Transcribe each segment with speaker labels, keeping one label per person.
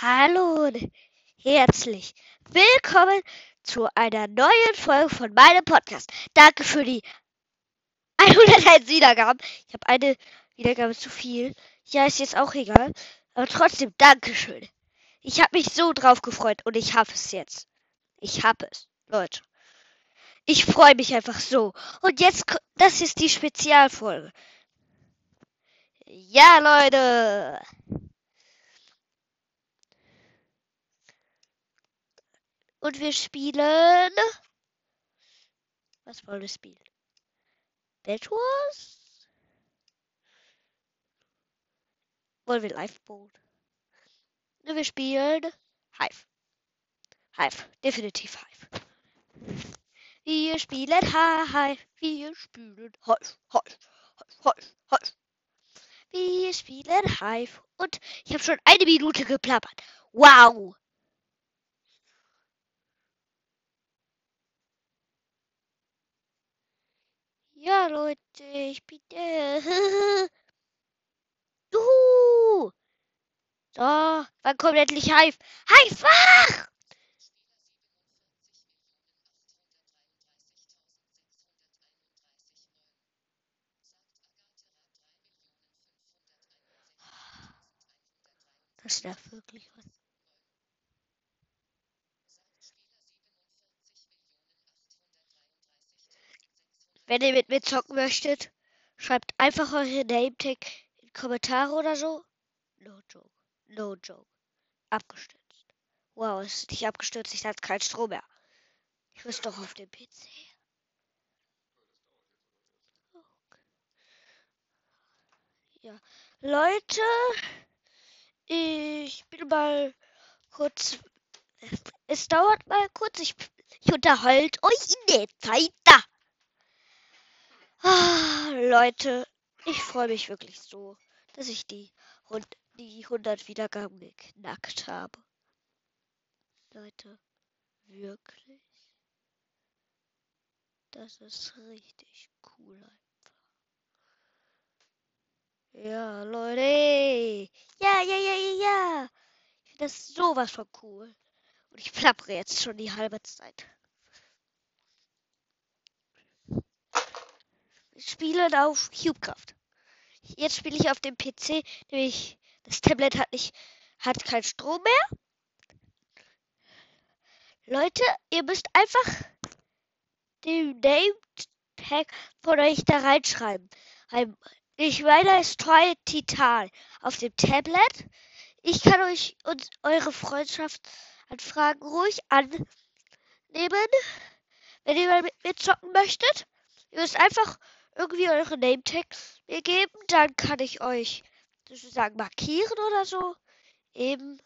Speaker 1: Hallo und herzlich willkommen zu einer neuen Folge von meinem Podcast. Danke für die 101 Wiedergaben. Ich habe eine Wiedergabe zu viel. Ja, ist jetzt auch egal. Aber trotzdem, Dankeschön. Ich habe mich so drauf gefreut und ich habe es jetzt. Ich habe es, Leute. Ich freue mich einfach so. Und jetzt, das ist die Spezialfolge. Ja, Leute. Und wir spielen. Was wollen wir spielen? Bed Wars? Wollen wir Liveboat? Ne, Wir spielen Hive. Hive. Definitiv Hive. Wir spielen Hive. Wir spielen. Hive. Hive. Hive. Hive. Wir spielen Hive. Und ich habe schon eine Minute geplappert. Wow. Ja, Leute, ich bin der. Juhu! So, kommt endlich Hive? Hive, wach! Das nervt wirklich. Mann. Wenn ihr mit mir zocken möchtet, schreibt einfach eure Name-Tag in Kommentare oder so. No joke. No joke. Abgestürzt. Wow, es ist nicht abgestürzt, ich hatte keinen Strom mehr. Ich muss doch auf dem PC. Okay. Ja. Leute, ich bin mal kurz. Es dauert mal kurz. Ich, ich unterhalte euch in der Zeit da. Leute, ich freue mich wirklich so, dass ich die, die 100 Wiedergaben geknackt habe. Leute, wirklich. Das ist richtig cool einfach. Ja, Leute. Ja, ja, ja, ja, ja. Ich finde das sowas von cool. Und ich plappere jetzt schon die halbe Zeit. Spielen auf Cubecraft. Jetzt spiele ich auf dem PC, nämlich das Tablet hat nicht, hat keinen Strom mehr. Leute, ihr müsst einfach den Name Tag von euch da reinschreiben. Ein- Ich meine, es ist Toy Titan auf dem Tablet. Ich kann euch und eure Freundschaftsanfragen ruhig annehmen, wenn ihr mal mit mir zocken möchtet. Ihr müsst einfach irgendwie eure Name Tags mir geben, dann kann ich euch sozusagen markieren oder so. Eben,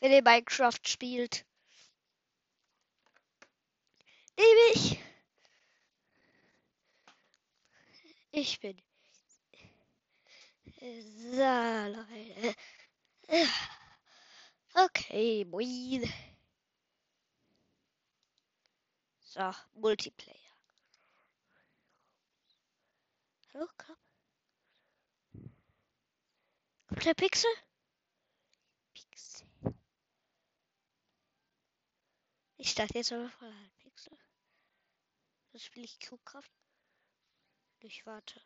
Speaker 1: wenn ihr Minecraft spielt. Nämlich, ich bin so, Leute. Okay, moin. So, Multiplayer. Komm. Kommt der Pixel? Pixel. Ich starte jetzt aber voll an Pixel. Dann spiele ich Cubecraft. Ich warte.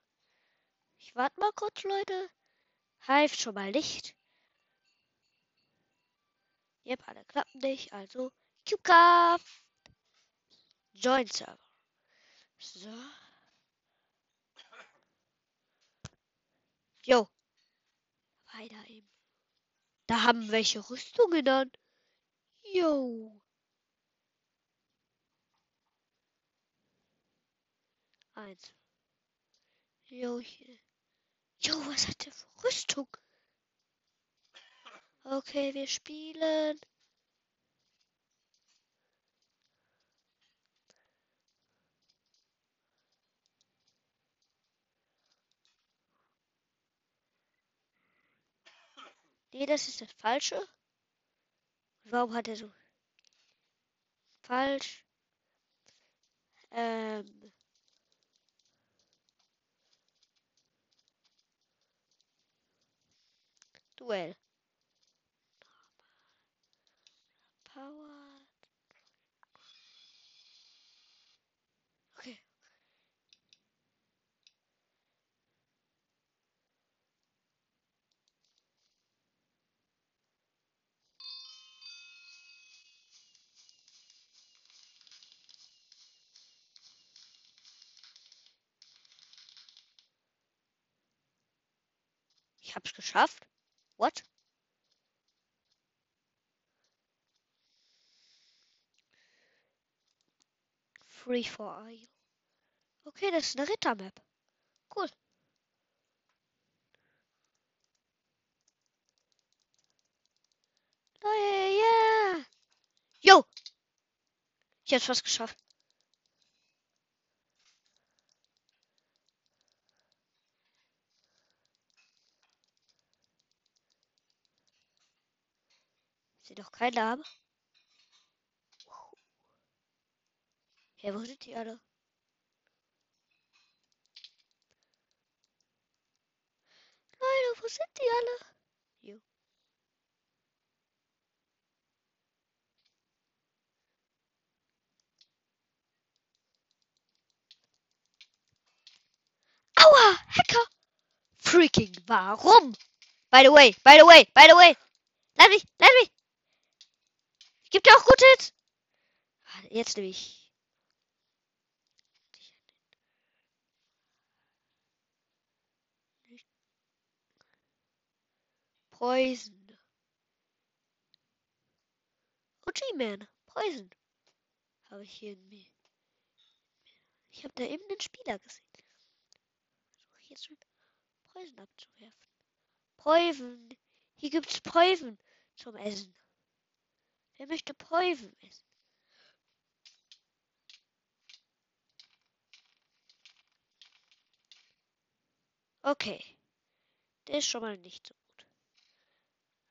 Speaker 1: Ich warte mal kurz, Leute. Hive schon mal nicht. Yep, alle klappen nicht. Also Cubecraft. Join Server. So. Jo. Weiter eben. Da haben welche Rüstungen an. Jo. Eins. Jo, hier. Jo, was hat der für Rüstung? Okay, wir spielen. Nee, das ist das Falsche. Warum hat er so? Falsch. Ähm. Duell. Power. Ich hab's geschafft. What? Free for you? Okay, das ist eine Rittermap. Cool. Leute, yeah! Yo! Ich hab's fast geschafft. Kein Name. Ja, wo sind die alle? Leute, wo sind die alle? Jo. Aua, Hacker! Freaking, warum? By the way, by the way, by the way. Lass mich, lass mich. Geb dir auch gute Hits. Ah, Jetzt nehme ich. Poison. Oh, G-Man. Poison. Habe ich hier in mir. Ich habe da eben den Spieler gesehen. Versuche jetzt schon Poison abzuwerfen. Poison. Hier gibt's Poison zum Essen. Wer möchte Poison essen? Okay. Der ist schon mal nicht so gut.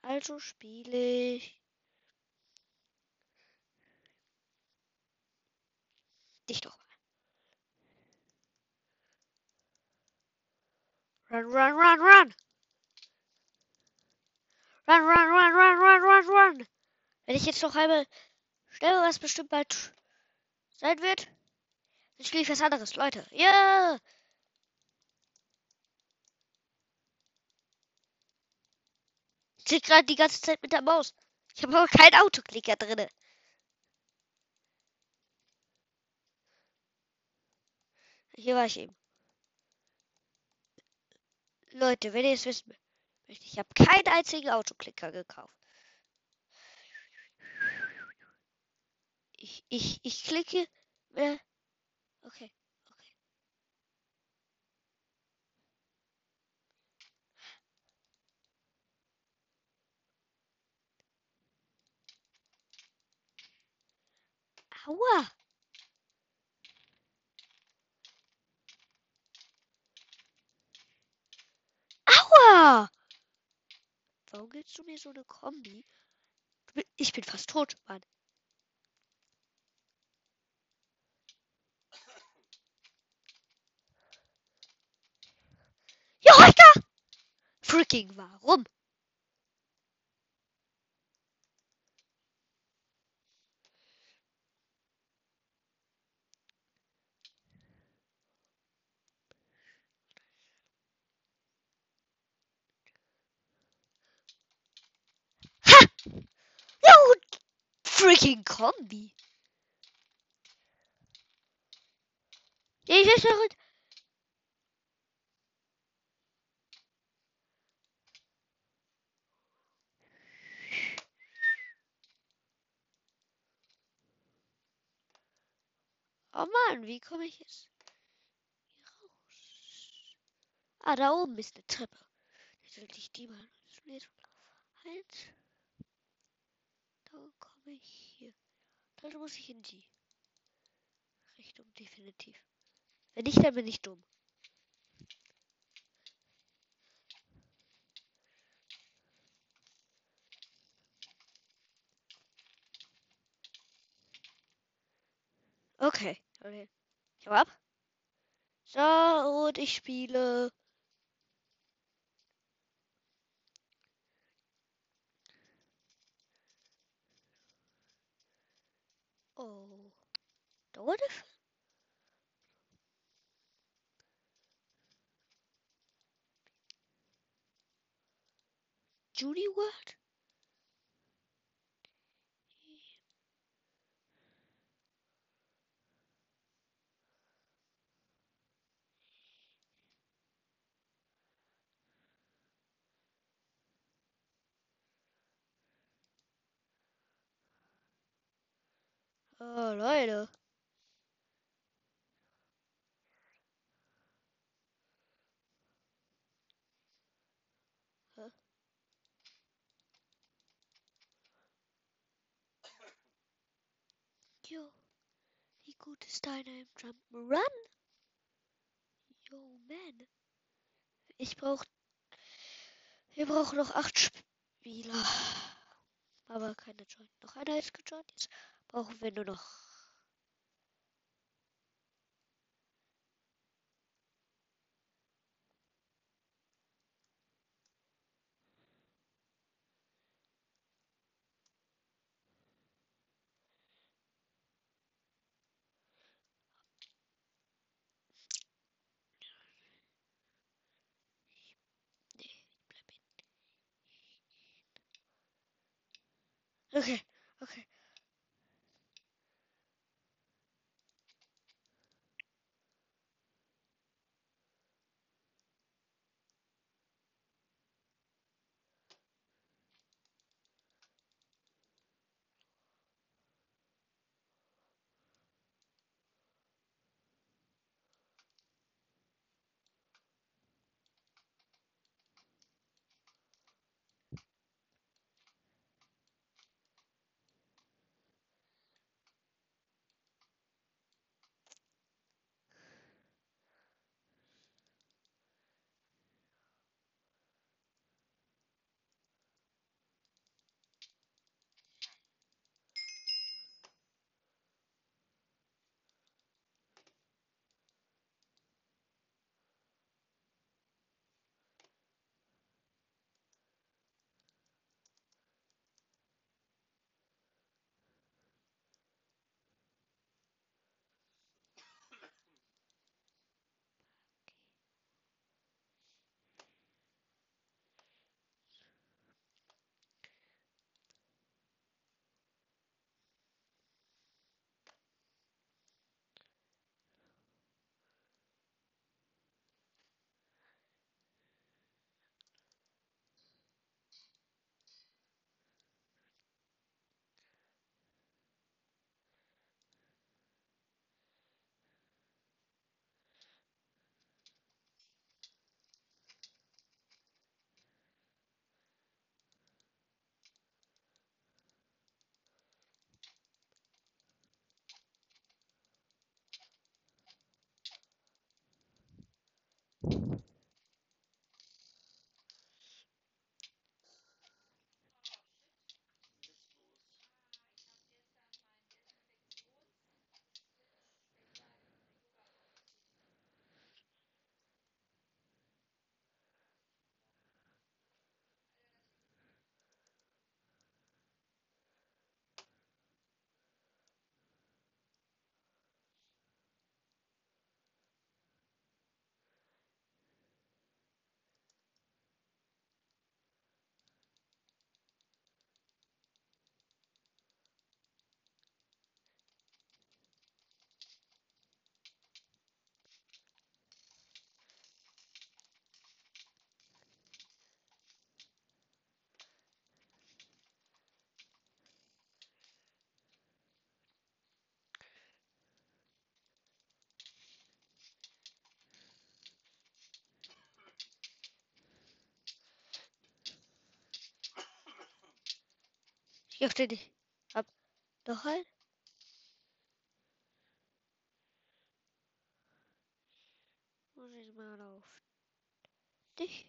Speaker 1: Also spiele ich dich doch mal. Run, run, run, run! Run, run, run, run, run, run, run! Wenn ich jetzt noch einmal schnell was bestimmt bald sein wird, dann spiele ich was anderes, Leute. Ja! Ich klick gerade die ganze Zeit mit der Maus. Ich habe aber keinen Autoklicker drinne. Hier war ich eben. Leute, wenn ihr es wissen möchtet, ich habe keinen einzigen Autoklicker gekauft. Ich, ich, ich klicke. Äh, okay, okay. Aua! Aua! Warum gibst du mir so eine Kombi? Ich bin fast tot, Mann. Ja, Alter! Freaking warum? Ha! Ja, freaking Kombi. Ich ist noch Oh Mann, wie komme ich jetzt hier raus? Ah, da oben ist eine Treppe. Jetzt sollte ich die mal. Eins. Dann komme ich hier. Dann muss ich in die Richtung definitiv. Wenn nicht, dann bin ich dumm. Okay, okay. Ich hau ab. So, und ich spiele. Oh. Dauert Film? Judy World? Oh, Leute. Jo, wie gut ist deiner im Jump'n'Run? Yo, man. Ich brauch. Wir brauchen noch acht Spieler. Aber keine Join. Noch einer ist gejoint. Jetzt brauchen wir nur noch. Nee, ich bleib hin. Okay, okay. Hier steht ich. Ab. Noch ein? Muss ich mal auf dich?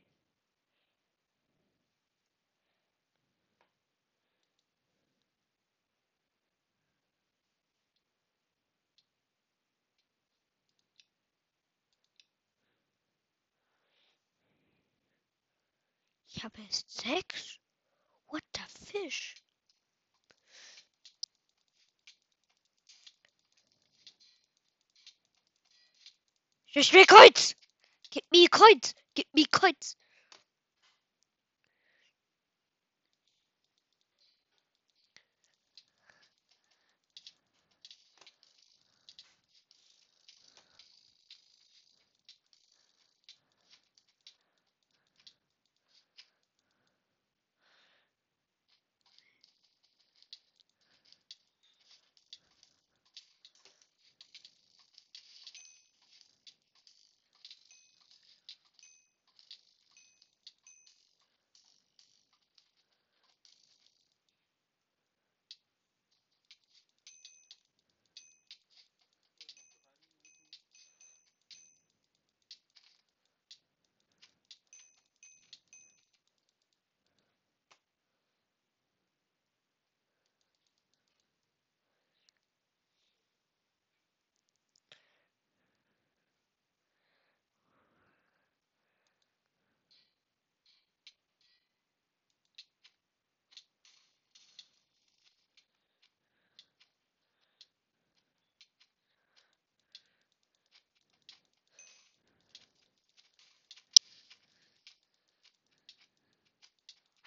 Speaker 1: Ich habe erst sechs? What the fish? Give me coins! Get me coins! Get me coins!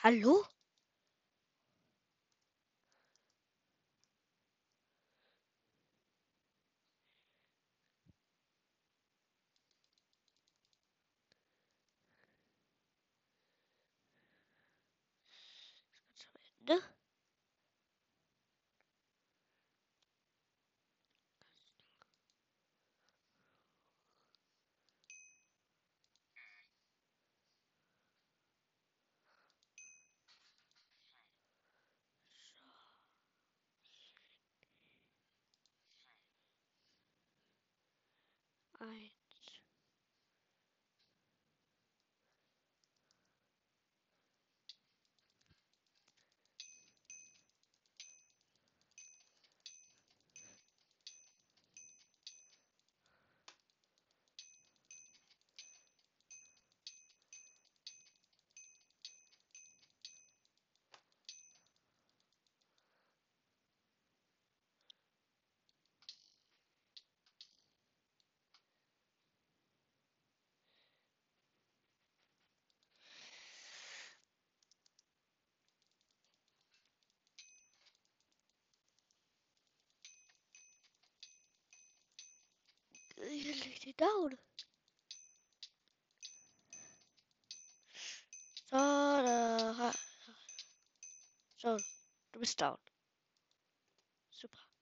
Speaker 1: Hallo? Eins. Liegt die down. So, da. So, du bist down. Super.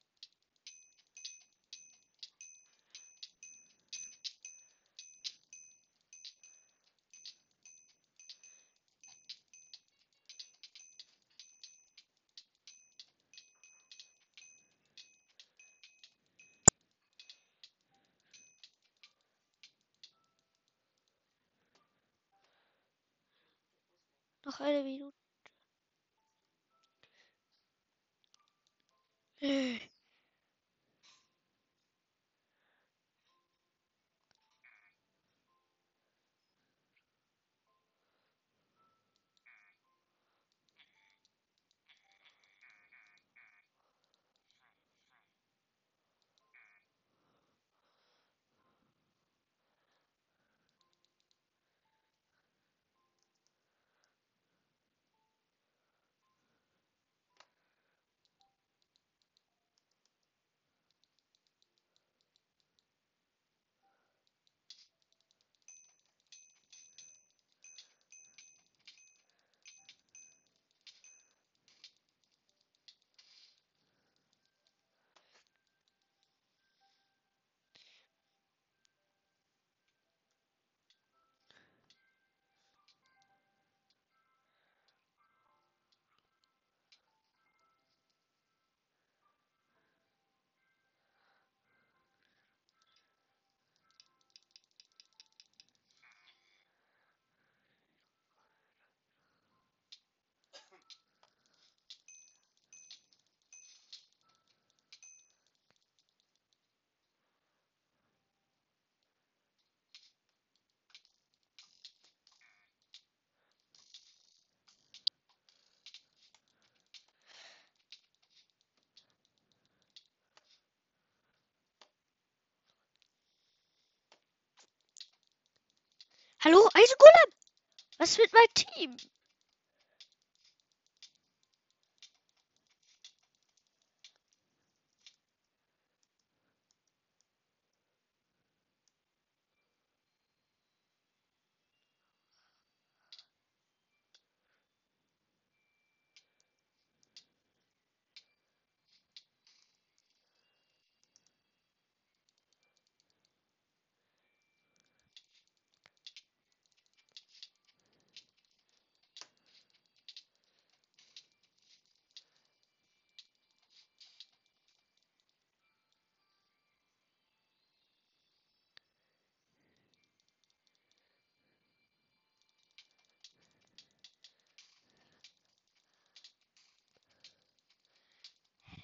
Speaker 1: Was mit meinem Team?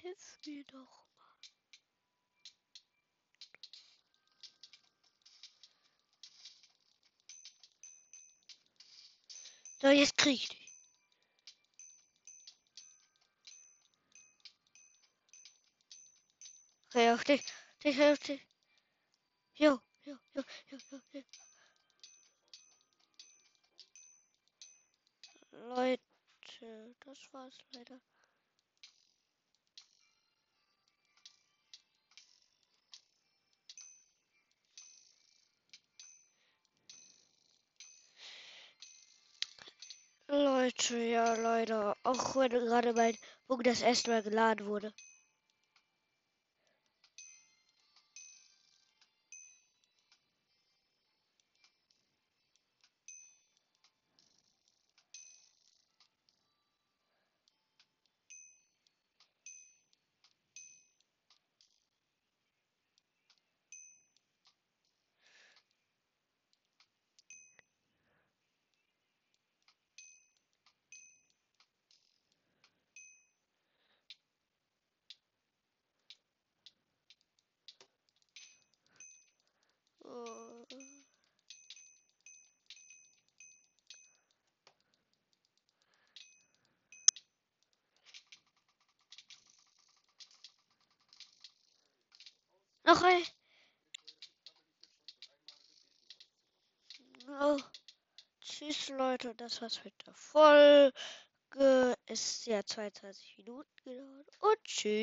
Speaker 1: Hilf mir doch. So, jetzt krieg ich dich. Okay, auf dich. Dich, auf dich. Jo, jo, jo, jo, jo, jo. Leute, das war's leider. Leute, ja, leider. Auch wenn gerade mein Punkt das erste Mal geladen wurde. Oh. Noch ein. Oh. Tschüss, Leute. Das war's mit der Folge. Ist ja 22 Minuten gedauert. Und tschüss.